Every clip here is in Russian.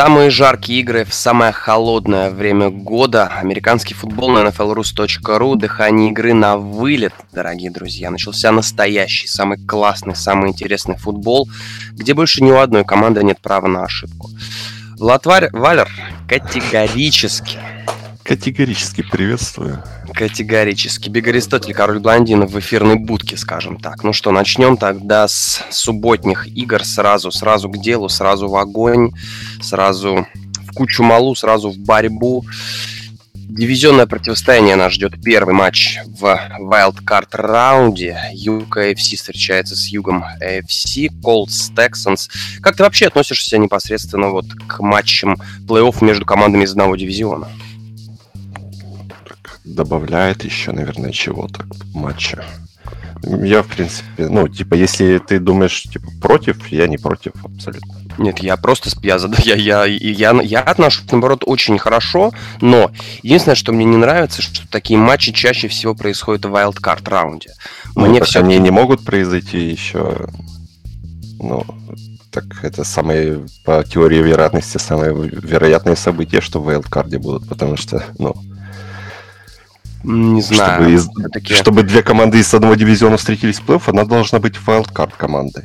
Самые жаркие игры в самое холодное время года. Американский футбол на nflrus.ru. Дыхание игры на вылет, дорогие друзья. Начался настоящий, самый классный, самый интересный футбол, где больше ни у одной команды нет права на ошибку. Влад Валер категорически Категорически приветствую. Категорически. Биг Аристотель, король блондинов в эфирной будке, скажем так. Ну что, начнем тогда с субботних игр сразу, сразу к делу, сразу в огонь, сразу в кучу малу, сразу в борьбу. Дивизионное противостояние нас ждет первый матч в Wildcard раунде. Юг AFC встречается с Югом AFC, Colts Texans. Как ты вообще относишься непосредственно вот к матчам плей-офф между командами из одного дивизиона? Добавляет еще, наверное, чего-то к матчу. Я, в принципе, ну, типа, если ты думаешь, типа, против, я не против абсолютно. Нет, я просто я, я, я, я, я отношусь, наоборот, очень хорошо, но единственное, что мне не нравится, что такие матчи чаще всего происходят в wildcard раунде. Ну, мне все они не могут произойти еще, ну, так это самые, по теории вероятности, самые вероятные события, что в wildcard будут, потому что, ну, не знаю. Чтобы, из... Чтобы две команды из одного дивизиона встретились в плей-офф, она должна быть wildcard командой.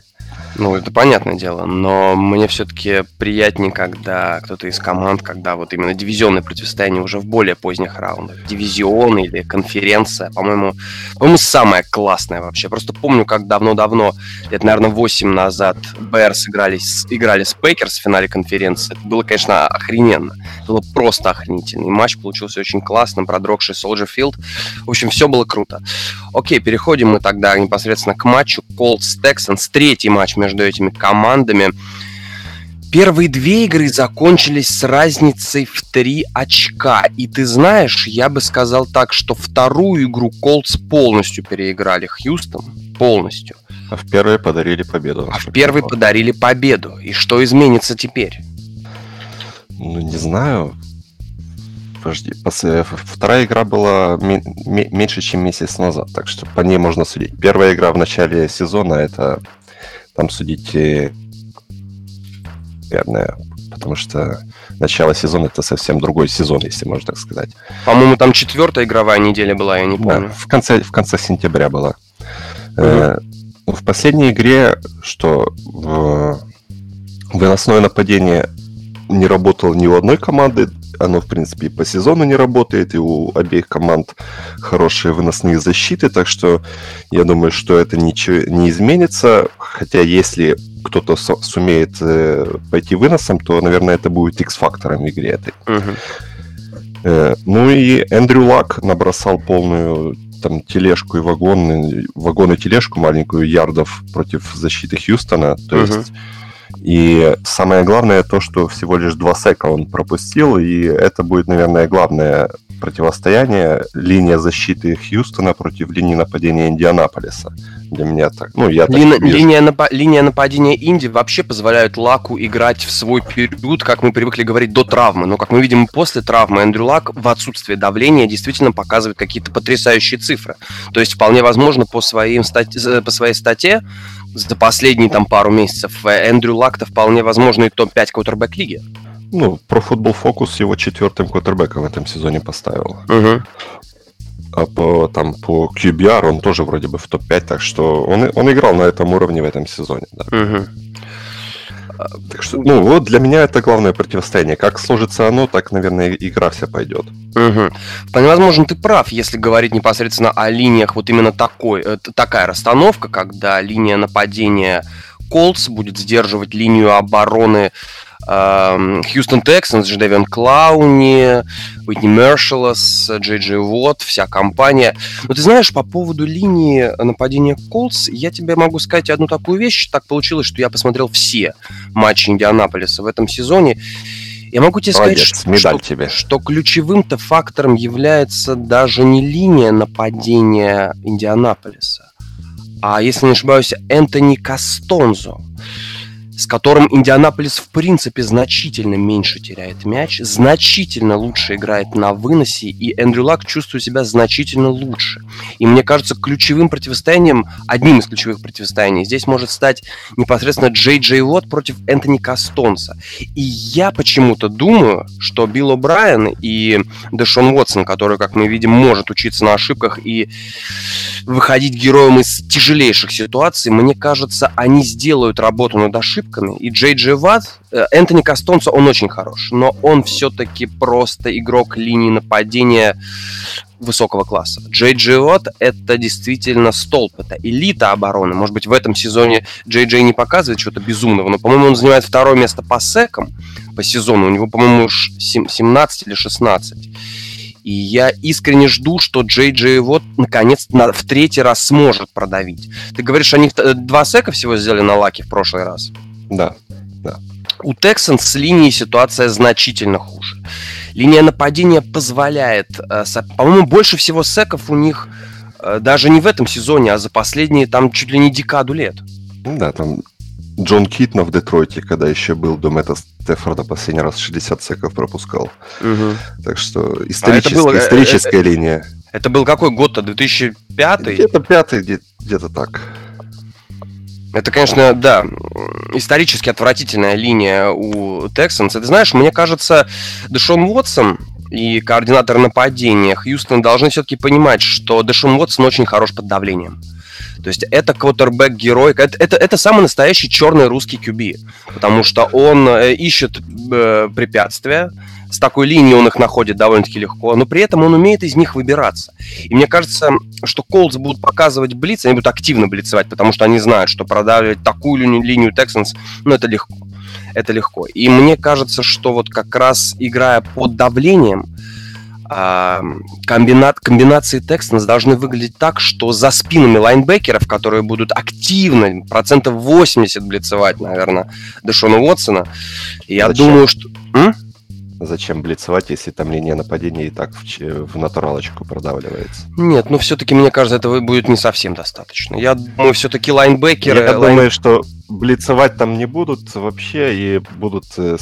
Ну, это понятное дело, но мне все-таки приятнее, когда кто-то из команд, когда вот именно дивизионное противостояние уже в более поздних раундах. Дивизион или конференция, по-моему, по-моему, самое классное вообще. Просто помню, как давно-давно, лет, наверное, 8 назад, Берс играли, играли с Пейкерс в финале конференции. Это было, конечно, охрененно. Это было просто охренительно. И матч получился очень классным, продрогший Soldier Field. В общем, все было круто. Окей, переходим мы тогда непосредственно к матчу. Colts Texans, третий матч между этими командами. Первые две игры закончились с разницей в три очка. И ты знаешь, я бы сказал так, что вторую игру Колдс полностью переиграли Хьюстон. Полностью. А в первой подарили победу. А в первой подарили победу. И что изменится теперь? Ну, не знаю. Подожди, э, вторая игра была меньше, чем месяц назад, так что по ней можно судить. Первая игра в начале сезона это там судить, наверное, потому что начало сезона это совсем другой сезон, если можно так сказать. По-моему, там четвертая игровая неделя была, я не помню. Да, в конце, в конце сентября была. Угу. В последней игре, что в выносное нападение не работало ни у одной команды, оно, в принципе, и по сезону не работает, и у обеих команд хорошие выносные защиты, так что я думаю, что это ничего не изменится. Хотя если кто-то сумеет э, пойти выносом, то, наверное, это будет X-фактором в игре этой. Угу. Э, ну и Эндрю Лак набросал полную там тележку и вагон, вагон и тележку маленькую ярдов против защиты Хьюстона. То угу. есть и самое главное то, что всего лишь два сека он пропустил, и это будет, наверное, главное противостояние линия защиты Хьюстона против линии нападения Индианаполиса. Для меня так. Ну, я так Ли, линия, напа- линия нападения Инди вообще позволяют Лаку играть в свой период, как мы привыкли говорить, до травмы. Но, как мы видим, после травмы Эндрю Лак в отсутствие давления действительно показывает какие-то потрясающие цифры. То есть, вполне возможно, по, своим стать... по своей статье за последние там пару месяцев э, Эндрю Лак-то вполне возможно и топ-5 квотербек лиги. Ну, про футбол фокус его четвертым квотербеком в этом сезоне поставил. Угу. А по, там, по QBR он тоже вроде бы в топ-5, так что он, он играл на этом уровне в этом сезоне. Да. Угу. Так что, ну, вот для меня это главное противостояние. Как сложится оно, так, наверное, игра вся пойдет. Угу. Вполне возможно, ты прав, если говорить непосредственно о линиях, вот именно такой, э, такая расстановка, когда линия нападения Колдс будет сдерживать линию обороны Хьюстон Тексанс, Джедевин Клауни, Уитни Мершелос, Джей Джей Уотт, вся компания. Но ты знаешь, по поводу линии нападения Колдс, я тебе могу сказать одну такую вещь. Так получилось, что я посмотрел все матчи Индианаполиса в этом сезоне. Я могу тебе Молодец, сказать, что, что, тебе. что ключевым-то фактором является даже не линия нападения Индианаполиса, а, если не ошибаюсь, Энтони Кастонзо. С которым Индианаполис в принципе значительно меньше теряет мяч, значительно лучше играет на выносе, и Эндрю Лак чувствует себя значительно лучше. И мне кажется, ключевым противостоянием, одним из ключевых противостояний здесь может стать непосредственно Джей Джей Уотт против Энтони Кастонса. И я почему-то думаю, что Билл О'Брайен и Дэшон Уотсон, который, как мы видим, может учиться на ошибках и выходить героем из тяжелейших ситуаций, мне кажется, они сделают работу над ошибками. И Джей Джей Ватт, э, Энтони Кастонцо, он очень хорош, но он все-таки просто игрок линии нападения высокого класса. Джей Джей Ватт — это действительно столб, это элита обороны. Может быть, в этом сезоне Джей Джей не показывает чего-то безумного, но, по-моему, он занимает второе место по секам по сезону. У него, по-моему, 17 или 16. И я искренне жду, что Джей Джей вот наконец в третий раз сможет продавить. Ты говоришь, они два сека всего сделали на лаке в прошлый раз? Да, да. У Texans с линией ситуация значительно хуже. Линия нападения позволяет, э, по-моему, больше всего секов у них э, даже не в этом сезоне, а за последние там чуть ли не декаду лет. Да, там Джон Китна в Детройте, когда еще был до Мэтта Стефорда, последний раз 60 секов пропускал. Угу. Так что историческая, а было, историческая это, линия. Это был какой год-то? 2005? Где-то пятый, где- где-то так. Это, конечно, да, исторически отвратительная линия у Texans. Ты знаешь, мне кажется, Дэшон Уотсон и координатор нападения Хьюстон должны все-таки понимать, что Дэшон Уотсон очень хорош под давлением. То есть это квотербек-герой, это, это, это самый настоящий черный русский QB, потому что он э, ищет э, препятствия, с такой линией он их находит довольно-таки легко, но при этом он умеет из них выбираться. И мне кажется, что Колдс будут показывать блиц, они будут активно блицевать, потому что они знают, что продавливать такую линию, линию Texans, ну, это легко. Это легко. И мне кажется, что вот как раз играя под давлением, а, комбинат, комбинации Texans должны выглядеть так, что за спинами лайнбекеров, которые будут активно, процентов 80 блицевать, наверное, Дэшона Уотсона, я Зачем? думаю, что... М? Зачем блицевать, если там линия нападения и так в, в натуралочку продавливается? Нет, ну все-таки, мне кажется, этого будет не совсем достаточно. Я думаю, все-таки лайнбекеры... Я лайн... думаю, что блицевать там не будут вообще и будут э,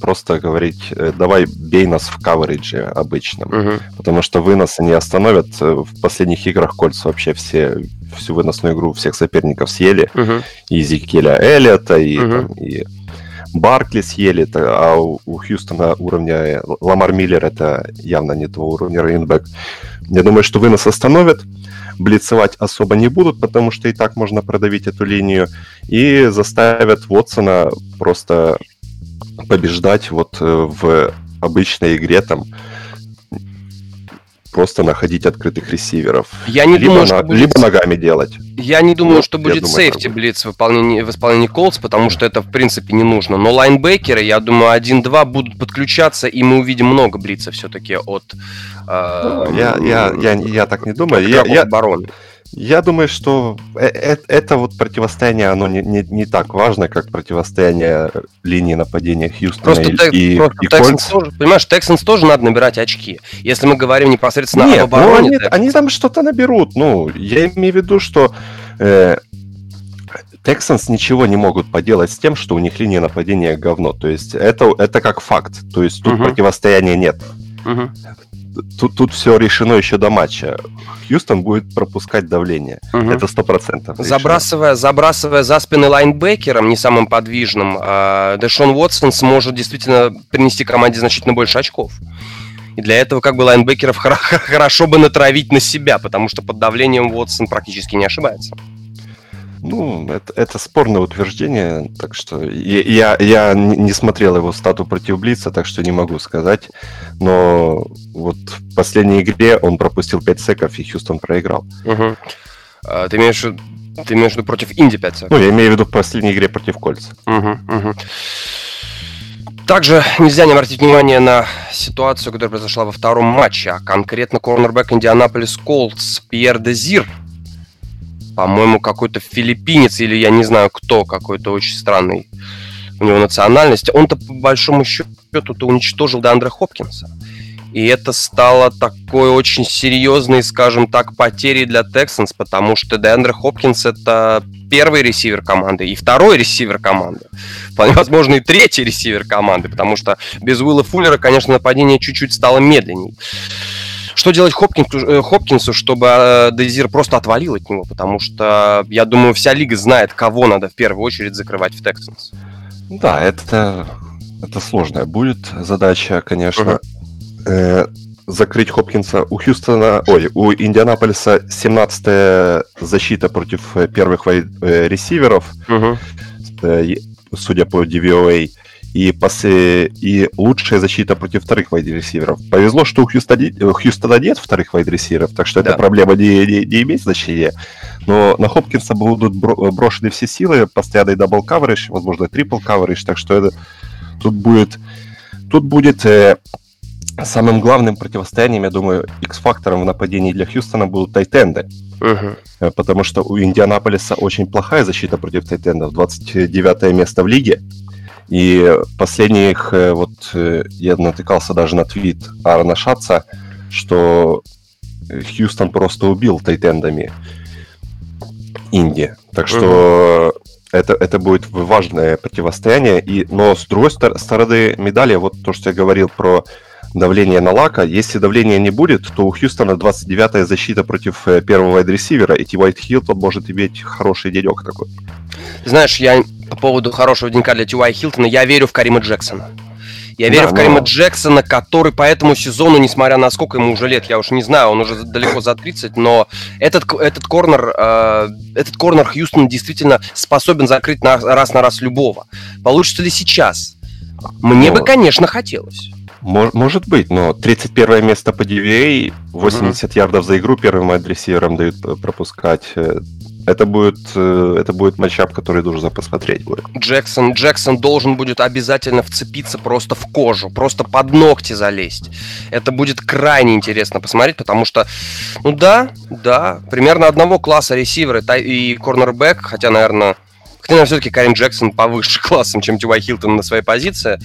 просто говорить, э, давай бей нас в каверидже обычном. Угу. Потому что вынос они остановят. Э, в последних играх кольца вообще все всю выносную игру всех соперников съели. Угу. И Зикеля Эллиота, и, угу. там, и Баркли съели, а у, у Хьюстона уровня Ламар Миллер это явно не того уровня рейнбэк. Я думаю, что вынос остановят, блицевать особо не будут, потому что и так можно продавить эту линию, и заставят Вотсона просто побеждать вот э, в обычной игре там просто находить открытых ресиверов. Я не либо, думаю, на, что будет... либо ногами делать. Я не думаю, вот, что будет сейфти блиц в выполнении, в исполнении Колдс, потому что это в принципе не нужно. Но лайнбекеры, я думаю, 1-2 будут подключаться, и мы увидим много блица все-таки от... Э, ну, я, я, я, я так не думаю. Я, я, обороны. Я думаю, что э, э, это вот противостояние, оно не, не, не так важно, как противостояние линии нападения Хьюстона просто и, тек, и, просто и Texans тоже, Понимаешь, Texans тоже надо набирать очки. Если мы говорим непосредственно Нет, об обороне... Ну, они, они там что-то наберут. Ну, я имею в виду, что э, Texans ничего не могут поделать с тем, что у них линия нападения говно. То есть это, это как факт. То есть тут угу. противостояния нет. Угу тут, тут все решено еще до матча. Хьюстон будет пропускать давление. Угу. Это сто процентов. Забрасывая, забрасывая за спины лайнбекером, не самым подвижным, а, Дэшон Уотсон сможет действительно принести команде значительно больше очков. И для этого как бы лайнбекеров хорошо бы натравить на себя, потому что под давлением Уотсон практически не ошибается. Ну, это, это спорное утверждение, так что я, я не смотрел его стату против Блица, так что не могу сказать. Но вот в последней игре он пропустил 5 секов, и Хьюстон проиграл. Угу. А, ты имеешь ты имеешь в виду против Инди 5 секов? Ну, я имею в виду в последней игре против Кольца. Угу, угу. Также нельзя не обратить внимание на ситуацию, которая произошла во втором матче, а конкретно корнербэк Индианаполис Колдс Пьер Дезир по-моему, какой-то филиппинец или я не знаю кто, какой-то очень странный у него национальность. Он-то по большому счету-то уничтожил Деандра Хопкинса. И это стало такой очень серьезной, скажем так, потерей для Texans, потому что Деандре Хопкинс это первый ресивер команды и второй ресивер команды. Вполне возможно, и третий ресивер команды, потому что без Уилла Фуллера, конечно, нападение чуть-чуть стало медленнее. Что делать Хопкинсу, э, Хопкинсу, чтобы э, Дезир просто отвалил от него? Потому что, я думаю, вся лига знает, кого надо в первую очередь закрывать в Texans. Да, это, это сложная будет задача, конечно. Uh-huh. закрыть Хопкинса у Хьюстона, ой, у Индианаполиса 17-я защита против первых ресиверов, uh-huh. судя по DVOA и, после, и лучшая защита против вторых вайд-ресиверов. Повезло, что у Хьюстона, Хьюстона нет вторых вайд-ресиверов, так что да. эта проблема не, не, не имеет значения. Но на Хопкинса будут брошены все силы, постоянный double coverage, возможно, triple coverage, так что это, тут будет, тут будет э, самым главным противостоянием, я думаю, X-фактором в нападении для Хьюстона будут тайтенды. Uh-huh. Потому что у Индианаполиса очень плохая защита против тайтендов, 29 место в лиге. И последних, э, вот э, я натыкался даже на твит Аарона Шатца, что Хьюстон просто убил тайтендами Инди. Так что uh-huh. это, это будет важное противостояние. И, но с другой стороны медали, вот то, что я говорил про давление на Лака. Если давления не будет, то у Хьюстона 29-я защита против э, первого вайд-ресивера, и Ти Уайт Хилтон может иметь хороший денек такой. Знаешь, я по поводу хорошего денька для Тюай Хилтона, я верю в Карима Джексона. Я верю да, в Карима но... Джексона, который по этому сезону, несмотря на сколько ему уже лет, я уж не знаю, он уже далеко за 30, но этот, этот корнер, э, этот корнер Хьюстон действительно способен закрыть на, раз на раз любого. Получится ли сейчас? Мне но... бы, конечно, хотелось. Может быть, но 31 место по DVA, 80 uh-huh. ярдов за игру первым адресером дают пропускать. Э, это будет, э, это будет матчап, который нужно посмотреть будет. Джексон, Джексон должен будет обязательно вцепиться просто в кожу, просто под ногти залезть. Это будет крайне интересно посмотреть, потому что, ну да, да, примерно одного класса ресивера и корнербэк, хотя, наверное, хотя, наверное, все-таки Карин Джексон повыше классом, чем Тювай Хилтон на своей позиции.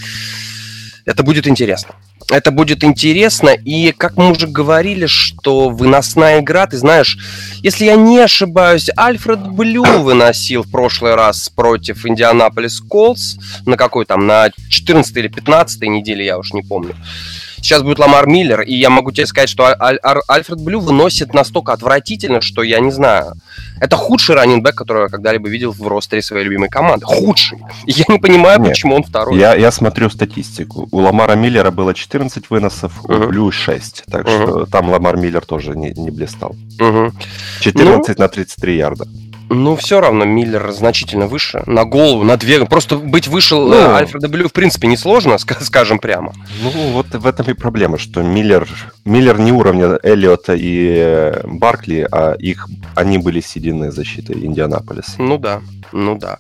Это будет интересно это будет интересно. И как мы уже говорили, что выносная игра, ты знаешь, если я не ошибаюсь, Альфред Блю выносил в прошлый раз против Indianapolis Colts на какой там, на 14 или 15 неделе, я уж не помню. Сейчас будет Ламар Миллер, и я могу тебе сказать, что Аль- Аль- Альфред Блю выносит настолько отвратительно, что я не знаю. Это худший раннингбэк, который я когда-либо видел в ростере своей любимой команды. Худший. И я не понимаю, Нет, почему он второй. Я, я смотрю статистику. У Ламара Миллера было 14 выносов, uh-huh. у Блю 6. Так uh-huh. что там Ламар Миллер тоже не, не блистал. Uh-huh. 14 ну, на 33 ярда. Ну, все равно Миллер значительно выше. На голову, на две. Просто быть выше ну, э, Альфреда Блю, в принципе, несложно, скажем прямо. Ну, вот в этом и проблема, что Миллер, Миллер не уровня Эллиота и э, Баркли, а их, они были седины защиты Индианаполиса. Ну да, ну да.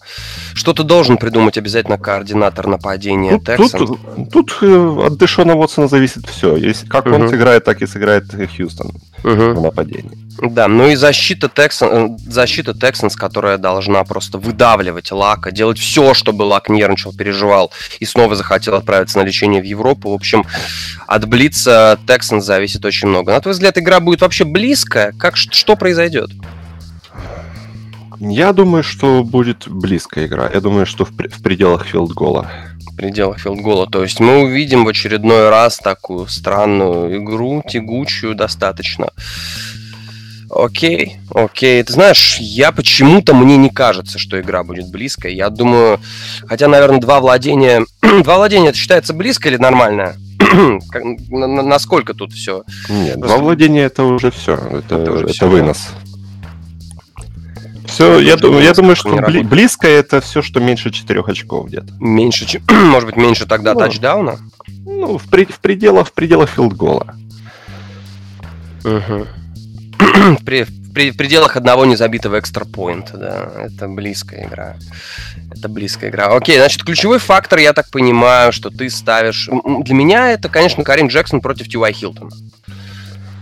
Что ты должен придумать обязательно координатор нападения тут, Тут, тут э, от Дэшона Уотсона зависит все. Если, как угу. он сыграет, так и сыграет Хьюстон угу. в нападении. Да, ну и защита Texans, защита Texans, которая должна просто выдавливать Лака, делать все, чтобы Лак нервничал, переживал и снова захотел отправиться на лечение в Европу. В общем, от Блица Texans зависит очень много. На твой взгляд, игра будет вообще близкая? Как, что произойдет? Я думаю, что будет близкая игра. Я думаю, что в, в пределах филдгола. В пределах филдгола. То есть мы увидим в очередной раз такую странную игру, тягучую достаточно. Окей, окей. Ты знаешь, я почему-то мне не кажется, что игра будет близкой. Я думаю, хотя, наверное, два владения... два владения это считается близко или нормально? Насколько тут все? Нет, Просто... два владения это уже все. Это, это, уже это все, вынос. Все, я, думаю, я думаю, что бли- близко это все, что меньше четырех очков где-то. Меньше, может быть, меньше тогда ну, тачдауна? Ну, в, при, в пределах, в пределах филдгола. Угу. при, при, в пределах одного незабитого экстрапоинта, да, это близкая игра. Это близкая игра. Окей, значит, ключевой фактор, я так понимаю, что ты ставишь... Для меня это, конечно, Карин Джексон против Тюай Хилтона.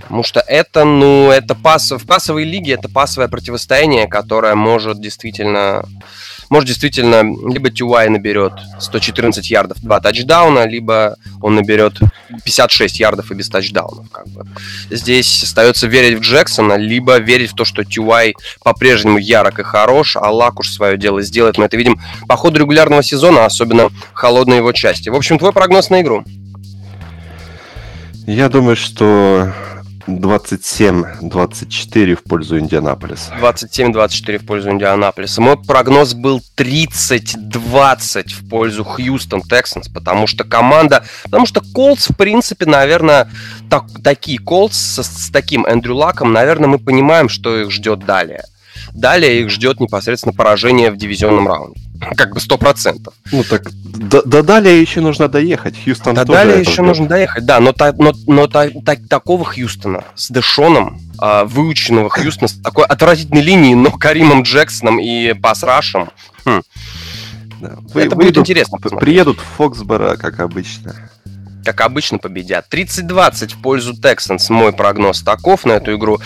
Потому что это, ну, это пас... в пасовой лиге это пасовое противостояние, которое может действительно может действительно либо Тюай наберет 114 ярдов, 2 тачдауна, либо он наберет 56 ярдов и без тачдаунов. Как бы. Здесь остается верить в Джексона, либо верить в то, что Тюай по-прежнему ярок и хорош, а Лак уж свое дело сделает. Мы это видим по ходу регулярного сезона, особенно холодной его части. В общем, твой прогноз на игру? Я думаю, что 27-24 в пользу Индианаполиса. 27-24 в пользу Индианаполиса. Мой прогноз был 30-20 в пользу Хьюстон Тексанс, потому что команда... Потому что Колдс, в принципе, наверное, так, такие Колдс с, с таким Эндрю Лаком, наверное, мы понимаем, что их ждет далее. Далее их ждет непосредственно поражение в дивизионном раунде. Как бы сто процентов. Ну так до, до далее еще нужно доехать. Хьюстон до далее еще ждет. нужно доехать, да, но, та, но, но та, та, такого Хьюстона с Дэшоном, э, выученного Хьюстона с такой отвратительной линией, но Каримом Джексоном и Пасрашем, хм. да. Вы, это будет интересно посмотреть. Приедут в Фоксборо, как обычно. Как обычно победят. 30-20 в пользу Тексанс. Мой прогноз таков на эту игру.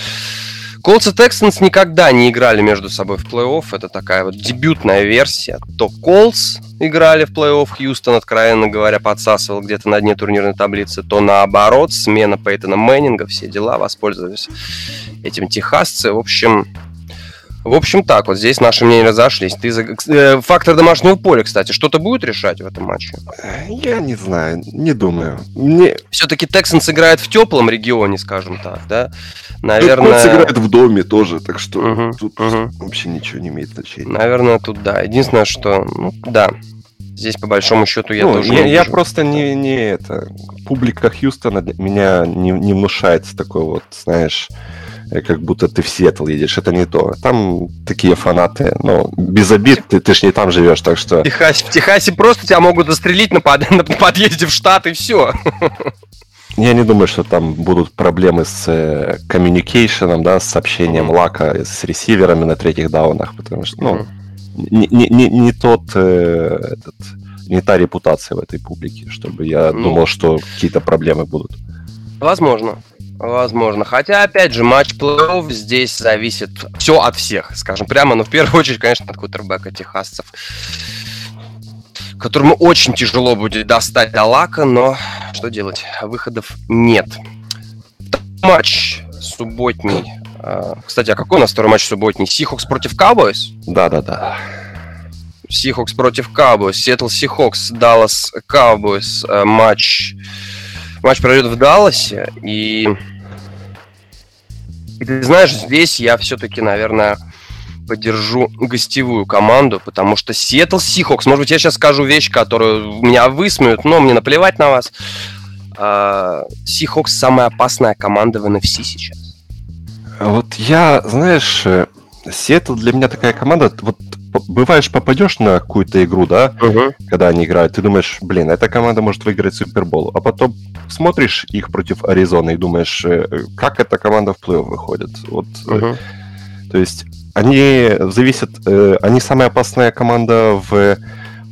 Colts и Texans никогда не играли между собой в плей-офф. Это такая вот дебютная версия. То Colts играли в плей-офф, Хьюстон, откровенно говоря, подсасывал где-то на дне турнирной таблицы, то наоборот, смена Пейтона Мэннинга, все дела, воспользовались этим техасцы. В общем, в общем, так вот, здесь наши мнения разошлись. Ты за... Э, фактор домашнего поля, кстати, что-то будет решать в этом матче? Я не знаю, не думаю. Мне... Все-таки Texans играет в теплом регионе, скажем так, да? Наверное... Колдс играет в доме тоже, так что угу, тут угу. вообще ничего не имеет значения. Наверное, тут да. Единственное, что, ну, да, Здесь, по большому счету, я ну, тоже я, не я просто не, не это... Публика Хьюстона меня не, не внушает такой вот, знаешь, как будто ты в Сиэтл едешь. Это не то. Там такие фанаты, ну, без обид, ты, ты ж не там живешь, так что... В Техасе, в Техасе просто тебя могут застрелить на, под, на подъезде в штат, и все. Я не думаю, что там будут проблемы с э, communication, да, с сообщением mm-hmm. лака с ресиверами на третьих даунах, потому что, ну, не, не, не, не тот э, этот, не та репутация в этой публике, чтобы я ну, думал, что какие-то проблемы будут. Возможно. Возможно. Хотя, опять же, матч плей-офф здесь зависит все от всех, скажем прямо. Но в первую очередь, конечно, от квотербека техасцев которому очень тяжело будет достать до Лака, но что делать? Выходов нет. Матч субботний. А, кстати, а какой у нас второй матч субботний? Seahawks против Cowboys? Да-да-да. Seahawks против Cowboys. Seattle Seahawks, Dallas Cowboys. Э, матч... Матч пройдет в Далласе. И... И ты знаешь, здесь я все-таки, наверное, поддержу гостевую команду, потому что Сиэтл Сихокс, может быть, я сейчас скажу вещь, которую меня высмеют, но мне наплевать на вас. Сихокс самая опасная команда в NFC сейчас. Вот я, знаешь, Сиэтл для меня такая команда, вот бываешь, попадешь на какую-то игру, да, угу. когда они играют, ты думаешь, блин, эта команда может выиграть Супербол, а потом смотришь их против Аризоны и думаешь, э, как эта команда в плей-офф выходит. Вот, угу. То есть они зависят, э, они самая опасная команда в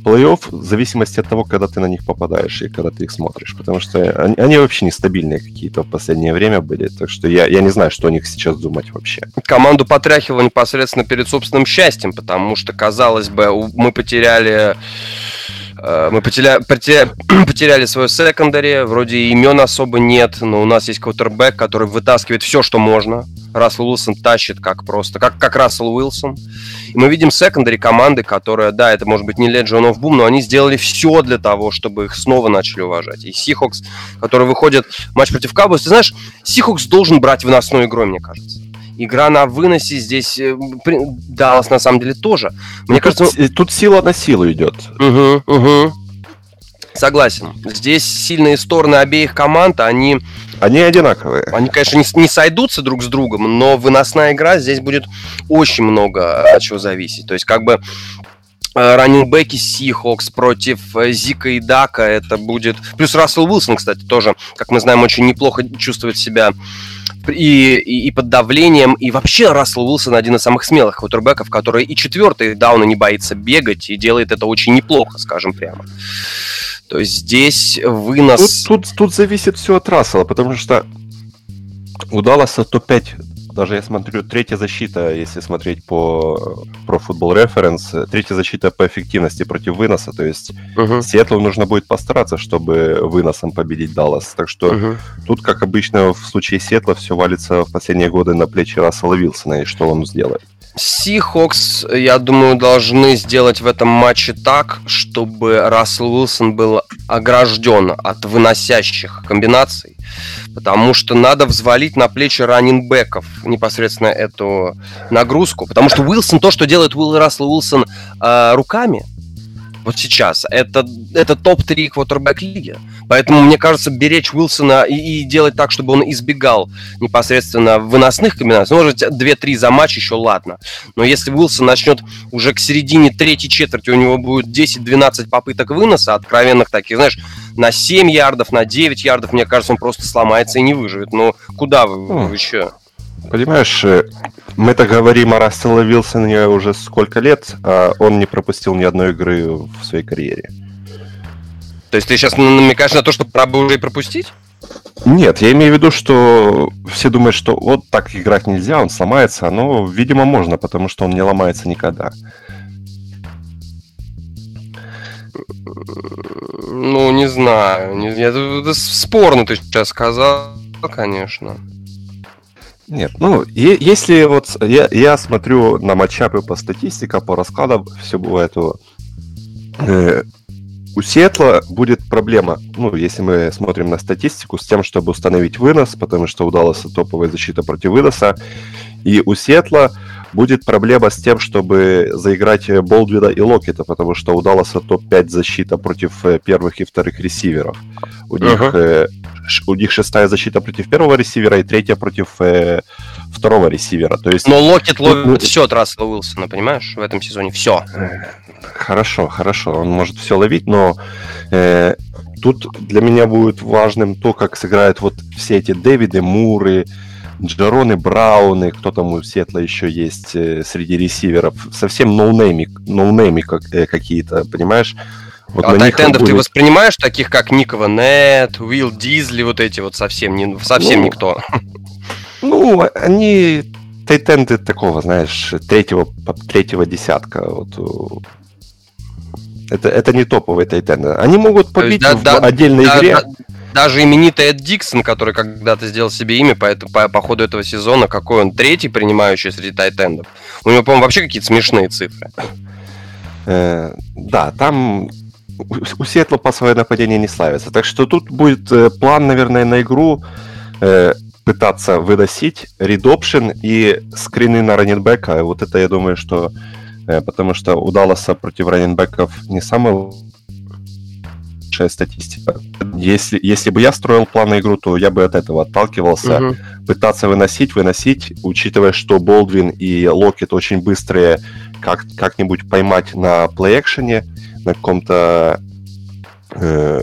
плей-офф в зависимости от того, когда ты на них попадаешь и когда ты их смотришь. Потому что они, они вообще нестабильные какие-то в последнее время были. Так что я, я не знаю, что о них сейчас думать вообще. Команду потряхивало непосредственно перед собственным счастьем, потому что, казалось бы, мы потеряли мы потеряли, потеряли, свое секондари, вроде имен особо нет, но у нас есть квотербек, который вытаскивает все, что можно. Рассел Уилсон тащит как просто, как, как Рассел Уилсон. И мы видим секондари команды, которая, да, это может быть не Legion of Boom, но они сделали все для того, чтобы их снова начали уважать. И Сихокс, который выходит в матч против Кабус, ты знаешь, Сихокс должен брать выносную игру, мне кажется игра на выносе здесь э, Даллас на самом деле тоже. Мне тут, кажется, тут сила на силу идет. Угу, угу. Согласен. Здесь сильные стороны обеих команд, они... Они одинаковые. Они, конечно, не, не сойдутся друг с другом, но выносная игра здесь будет очень много от чего зависеть. То есть, как бы э, раннинgbеки Сихокс против э, Зика и Дака, это будет... Плюс Рассел Уилсон, кстати, тоже, как мы знаем, очень неплохо чувствует себя и, и, и под давлением. И вообще Рассел Уилсон один из самых смелых квотербеков, который и четвертый дауна не боится бегать и делает это очень неплохо, скажем прямо. То есть здесь вынос... Тут, тут, тут зависит все от Рассела, потому что У Далласа топ-5 даже я смотрю, третья защита, если смотреть по про Football Reference, третья защита по эффективности против выноса. То есть uh-huh. Сиэтлу нужно будет постараться, чтобы выносом победить Даллас. Так что uh-huh. тут, как обычно, в случае Сиэтла все валится в последние годы на плечи Рассела Вилсона, и что он сделает. Сихокс, я думаю, должны сделать в этом матче так, чтобы Рассел Уилсон был огражден от выносящих комбинаций, потому что надо взвалить на плечи раннинбеков непосредственно эту нагрузку, потому что Уилсон, то, что делает Уилл Рассел Уилсон э, руками, вот сейчас. Это, это топ-3 квотербек лиги. Поэтому, мне кажется, беречь Уилсона и, и делать так, чтобы он избегал непосредственно выносных комбинаций. Может, 2-3 за матч еще ладно. Но если Уилсон начнет уже к середине третьей четверти, у него будет 10-12 попыток выноса, откровенных таких, знаешь, на 7 ярдов, на 9 ярдов, мне кажется, он просто сломается и не выживет. Ну, куда вы, вы хм. еще? Понимаешь, э, мы-то говорим о Расселе Вилсоне уже сколько лет, а он не пропустил ни одной игры в своей карьере. То есть ты сейчас намекаешь на то, что пора бы уже и пропустить? Нет, я имею в виду, что все думают, что вот так играть нельзя, он сломается, но, видимо, можно, потому что он не ломается никогда. Ну, не знаю. Не, это, это спорно ты сейчас сказал, конечно. Нет, ну, если вот я, я смотрю на матчапы по статистике, по раскладам всего этого, э, у Сиэтла будет проблема, ну, если мы смотрим на статистику, с тем, чтобы установить вынос, потому что удалась топовая защита против выноса, и у Сиэтла будет проблема с тем, чтобы заиграть Болдвина и Локета, потому что у Далласа топ-5 защита против э, первых и вторых ресиверов. У uh-huh. них э, у них шестая защита против первого ресивера и третья против э, второго ресивера. То есть... Но Локет ловит все от Рассела Уилсона, понимаешь, в этом сезоне все. Хорошо, хорошо, он может все ловить, но э, тут для меня будет важным то, как сыграют вот все эти Дэвиды Муры, Джароны Брауны, кто там у Сиэтла еще есть э, среди ресиверов. Совсем ноунеймы, ноунеймы как, э, какие-то, понимаешь? Вот а тайтендов будет... ты воспринимаешь таких, как Ник Ваннетт, Уилл Дизли, вот эти вот совсем, не, совсем ну, никто? Ну, они тайтенды такого, знаешь, третьего, третьего десятка. Вот. Это, это не топовые тайтенды. Они могут побить есть, да, в да, отдельной да, игре. Да, даже именитый Эд Диксон, который когда-то сделал себе имя по, это, по, по ходу этого сезона, какой он третий принимающий среди тайтендов. У него, по-моему, вообще какие-то смешные цифры. Э, да, там у Сиэтла пасовое нападение не славится. Так что тут будет э, план, наверное, на игру э, пытаться выносить редопшн и скрины на раненбека. Вот это, я думаю, что... Э, потому что у Далласа против раненбеков не самая лучшая статистика. Если, если бы я строил план на игру, то я бы от этого отталкивался. Угу. Пытаться выносить, выносить, учитывая, что Болдвин и Локет очень быстрые, как, как-нибудь поймать на плей-экшене, на каком-то э,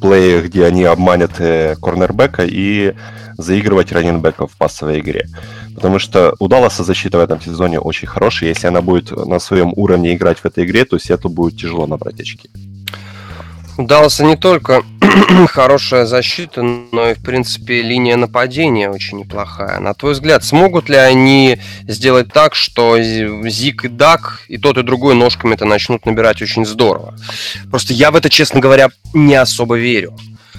плее, где они обманят э, корнербека и заигрывать раненбека в пассовой игре. Потому что у Далласа защита в этом сезоне очень хорошая. Если она будет на своем уровне играть в этой игре, то Сету будет тяжело набрать очки. У Далласа не только хорошая защита, но и, в принципе, линия нападения очень неплохая. На твой взгляд, смогут ли они сделать так, что Зик и Дак, и тот, и другой ножками это начнут набирать очень здорово? Просто я в это, честно говоря, не особо верю.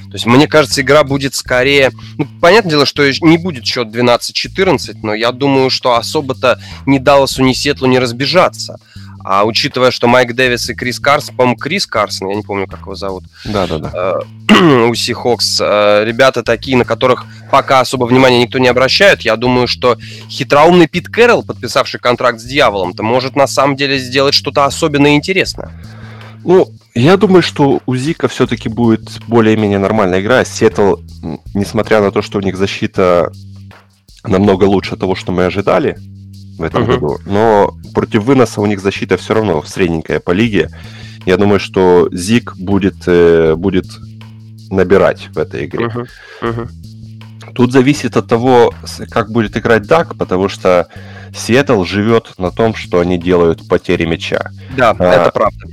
То есть, мне кажется, игра будет скорее... Ну, понятное дело, что не будет счет 12-14, но я думаю, что особо-то ни Далласу, ни Сетлу не разбежаться. А учитывая, что Майк Дэвис и Крис Карсон, по-моему, Крис Карсон, я не помню, как его зовут. Да-да-да. Э, у Сихокс. Э, ребята такие, на которых пока особо внимания никто не обращает. Я думаю, что хитроумный Пит Кэрролл, подписавший контракт с Дьяволом-то, может на самом деле сделать что-то особенное и интересное. Ну, я думаю, что у Зика все-таки будет более-менее нормальная игра. Сиэтл, несмотря на то, что у них защита намного лучше того, что мы ожидали, в этом uh-huh. году. Но против выноса у них защита все равно средненькая по лиге. Я думаю, что Зик будет, э, будет набирать в этой игре. Uh-huh. Uh-huh. Тут зависит от того, как будет играть Дак, потому что Сиэтл живет на том, что они делают потери мяча. Да, а, это правда.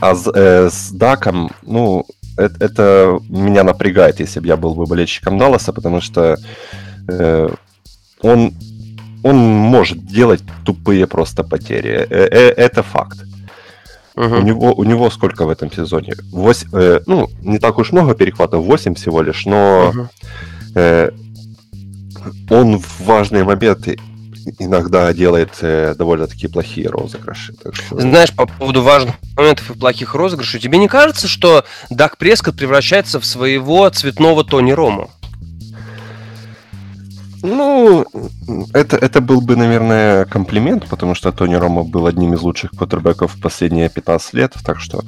А с, э, с Даком, ну, это, это меня напрягает, если бы я был бы болельщиком Далласа, потому что э, он, он может делать тупые просто потери. Э, э, это факт. Uh-huh. У, него, у него сколько в этом сезоне? 8, э, ну, не так уж много перехватов, 8 всего лишь, но uh-huh. э, он в важные моменты иногда делает э, довольно-таки плохие розыгрыши. Так что... Знаешь, по поводу важных моментов и плохих розыгрышей, тебе не кажется, что Дак Прескотт превращается в своего цветного Тони Рому? Ну, это, это был бы, наверное, комплимент, потому что Тони Рома был одним из лучших квотербеков в последние 15 лет, так что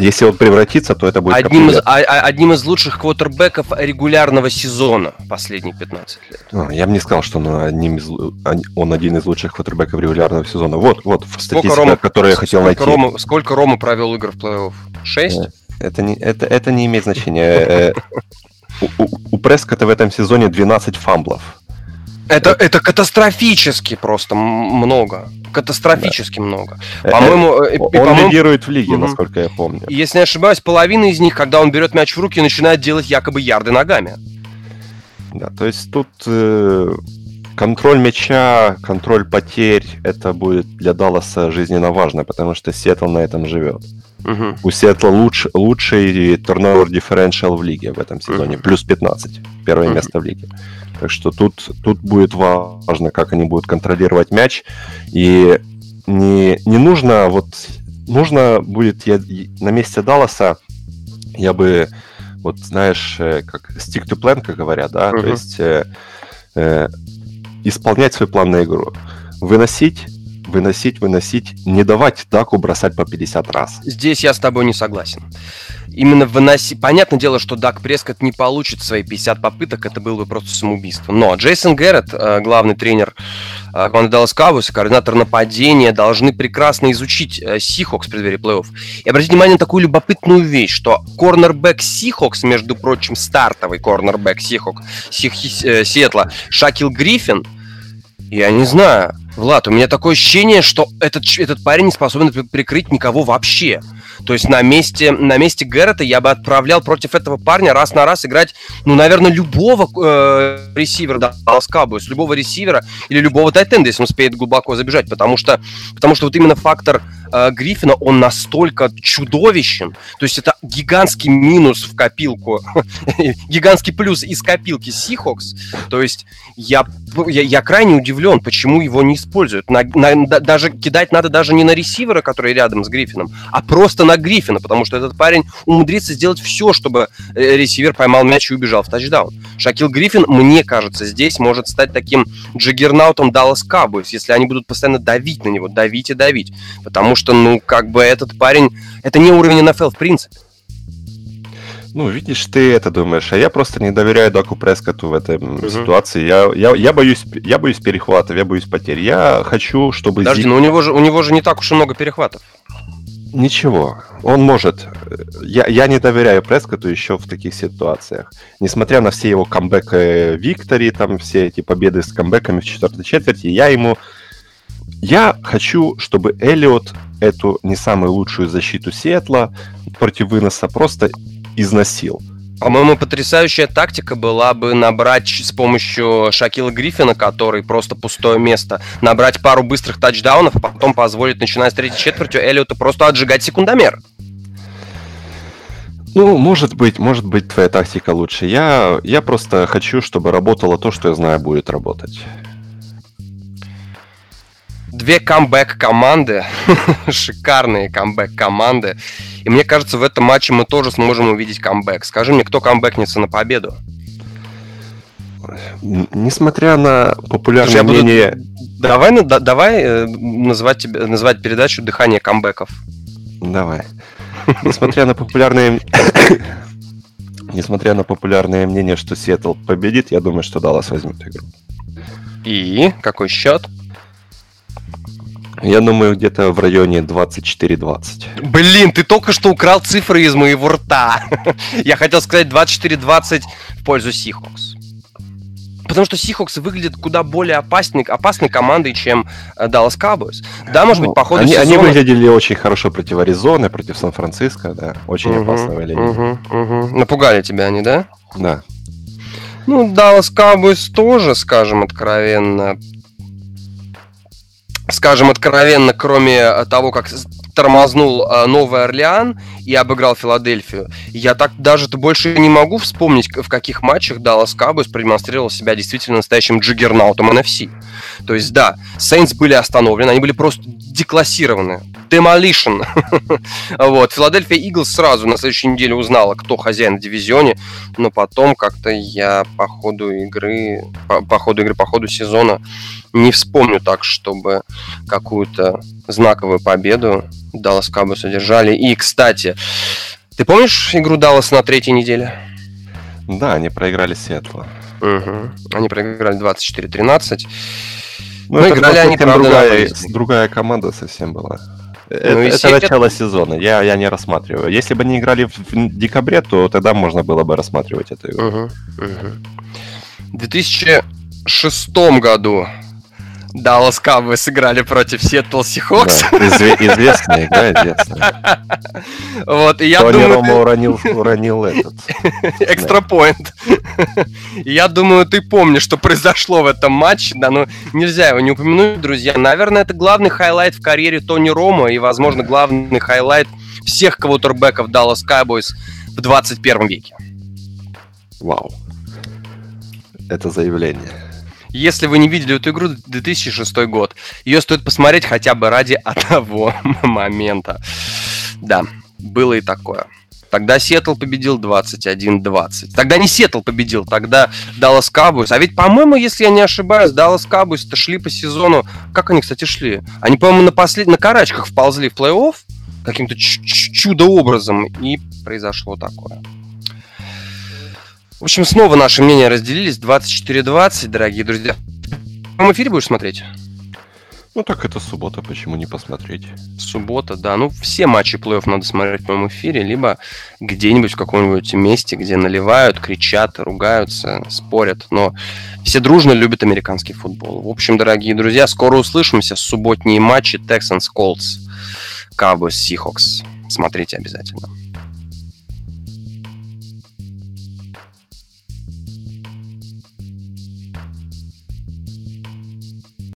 если он превратится, то это будет одним из, а, а, одним из лучших квотербеков регулярного сезона последних 15 лет. А, я бы не сказал, что он, одним из, он один из лучших квотербеков регулярного сезона. Вот, вот статистика, Рома, которую я хотел сколько найти. Рома, сколько Рома провел игр в плей-офф? Шесть? Э, это не, это, это не имеет значения. Э, у, у Прескота в этом сезоне 12 фамблов. Это, это катастрофически просто много. Катастрофически да. много. Э, по-моему, э, он по лидирует в лиге, угу. насколько я помню. Если не ошибаюсь, половина из них, когда он берет мяч в руки, начинает делать якобы ярды ногами. Да, то есть тут э, контроль мяча, контроль потерь, это будет для Далласа жизненно важно, потому что Сиэтл на этом живет. Угу. У Сиэтла луч, лучший turnover differential в лиге в этом сезоне, угу. плюс 15, первое угу. место в лиге. Так что тут, тут будет важно, как они будут контролировать мяч. И не, не нужно, вот нужно будет я, на месте Далласа я бы, вот знаешь, э, как stick to plan, как говорят, да, uh-huh. то есть э, э, исполнять свой план на игру. Выносить выносить, выносить, не давать Даку бросать по 50 раз. Здесь я с тобой не согласен именно выносить... Понятное дело, что Дак Прескотт не получит свои 50 попыток, это было бы просто самоубийство. Но Джейсон Гэррет, э, главный тренер э, команды Dallas Cowboys, координатор нападения, должны прекрасно изучить Сихокс в преддверии плей-офф. И обратите внимание на такую любопытную вещь, что корнербэк Сихокс, между прочим, стартовый корнербэк Сихок, Сих, э, Сиэтла, Шакил Гриффин, я не знаю, Влад, у меня такое ощущение, что этот, этот парень не способен прикрыть никого вообще. То есть на месте, на месте Гэррета я бы отправлял против этого парня раз на раз играть, ну, наверное, любого э, ресивера Dallas Cowboys, любого ресивера или любого тайтенда, если он успеет глубоко забежать, потому что, потому что вот именно фактор э, Гриффина, он настолько чудовищен, то есть это гигантский минус в копилку, гигантский плюс из копилки Seahawks, то есть я, я, я крайне удивлен, почему его не используют. На, на, даже кидать надо даже не на ресивера, который рядом с Гриффином, а просто на Гриффина, потому что этот парень умудрится сделать все, чтобы э, ресивер поймал мяч и убежал в тачдаун. Шакил Гриффин, мне кажется, здесь может стать таким джиггернаутом Dallas Cowboys, если они будут постоянно давить на него, давить и давить. Потому что, ну, как бы этот парень, это не уровень НФЛ в принципе. Ну, видишь, ты это думаешь, а я просто не доверяю Даку Прескоту в этой угу. ситуации. Я, я, я, боюсь, я боюсь перехватов, я боюсь потерь. Я хочу, чтобы... Подожди, Зик... но у него, же, у него же не так уж и много перехватов. Ничего, он может. Я, я не доверяю Прескоту еще в таких ситуациях. Несмотря на все его камбэки Виктори, там все эти победы с камбэками в четвертой четверти, я ему... Я хочу, чтобы Эллиот эту не самую лучшую защиту Сиэтла против выноса просто износил. По-моему, потрясающая тактика была бы набрать с помощью Шакила Гриффина, который просто пустое место, набрать пару быстрых тачдаунов, а потом позволить, начиная с третьей четвертью, Эллиоту просто отжигать секундомер. Ну, может быть, может быть, твоя тактика лучше. Я, я просто хочу, чтобы работало то, что я знаю будет работать две камбэк-команды, шикарные камбэк-команды. И мне кажется, в этом матче мы тоже сможем увидеть камбэк. Скажи мне, кто камбэкнется на победу? Несмотря на популярное Слушай, мнение... Буду... Давай, да, давай э, называть, тебе, называть передачу «Дыхание камбэков». Давай. Несмотря на популярные... Несмотря на популярное мнение, что Сиэтл победит, я думаю, что Даллас возьмет игру. И какой счет? Я думаю, где-то в районе 24-20. Блин, ты только что украл цифры из моего рта. Я хотел сказать 24-20 в пользу Сихокс. Потому что Сихокс выглядит куда более опасной, опасной командой, чем э, Dallas Cowboys. Да, может быть, по ходу они, сезона... Они выглядели очень хорошо против Аризоны, против Сан-Франциско, да. Очень угу, опасно выглядели. Угу, угу. Напугали тебя они, да? Да. Ну, Dallas Cowboys тоже, скажем откровенно, скажем откровенно, кроме того, как тормознул э, Новый Орлеан и обыграл Филадельфию. Я так даже-то больше не могу вспомнить, в каких матчах Даллас Cowboys продемонстрировал себя действительно настоящим джиггернаутом NFC. То есть, да, Сейнс были остановлены, они были просто деклассированы. Demolition. вот. Филадельфия Иглс сразу на следующей неделе узнала, кто хозяин в дивизионе, но потом как-то я по ходу игры, по, по ходу игры, по ходу сезона не вспомню так, чтобы какую-то знаковую победу Даллас Cowboys одержали. И, кстати, ты помнишь игру Даллас на третьей неделе? Да, они проиграли Сиэтла. Угу. Они проиграли 24-13. Ну, Но играли они, правда, другая, другая команда совсем была. Ну, это, это начало сезона, я, я не рассматриваю. Если бы они играли в декабре, то тогда можно было бы рассматривать эту игру. Угу, угу. В 2006 году Даллас Cowboys сыграли против Сиэтл Сихокс. Да, известная игра, известная. Вот, и я Тони думаю... Рома уронил, уронил этот. Extra point. Я думаю, ты помнишь, что произошло в этом матче. Да, ну, нельзя его не упомянуть, друзья. Наверное, это главный хайлайт в карьере Тони Рома и, возможно, главный хайлайт всех квотербеков Dallas Cowboys в 21 веке. Вау. Это заявление. Если вы не видели эту игру, 2006 год. Ее стоит посмотреть хотя бы ради одного момента. Да, было и такое. Тогда Сиэтл победил 21-20. Тогда не Сиэтл победил, тогда Даллас Cowboys. А ведь, по-моему, если я не ошибаюсь, Даллас Cowboys-то шли по сезону... Как они, кстати, шли? Они, по-моему, на, послед... на карачках вползли в плей-офф каким-то чудо-образом, и произошло такое. В общем, снова наши мнения разделились. 24-20, дорогие друзья. В прямом эфире будешь смотреть? Ну так это суббота, почему не посмотреть? Суббота, да. Ну, все матчи плей-офф надо смотреть в прямом эфире, либо где-нибудь в каком-нибудь месте, где наливают, кричат, ругаются, спорят. Но все дружно любят американский футбол. В общем, дорогие друзья, скоро услышимся. Субботние матчи Texans Colts, Cowboys Seahawks. Смотрите обязательно.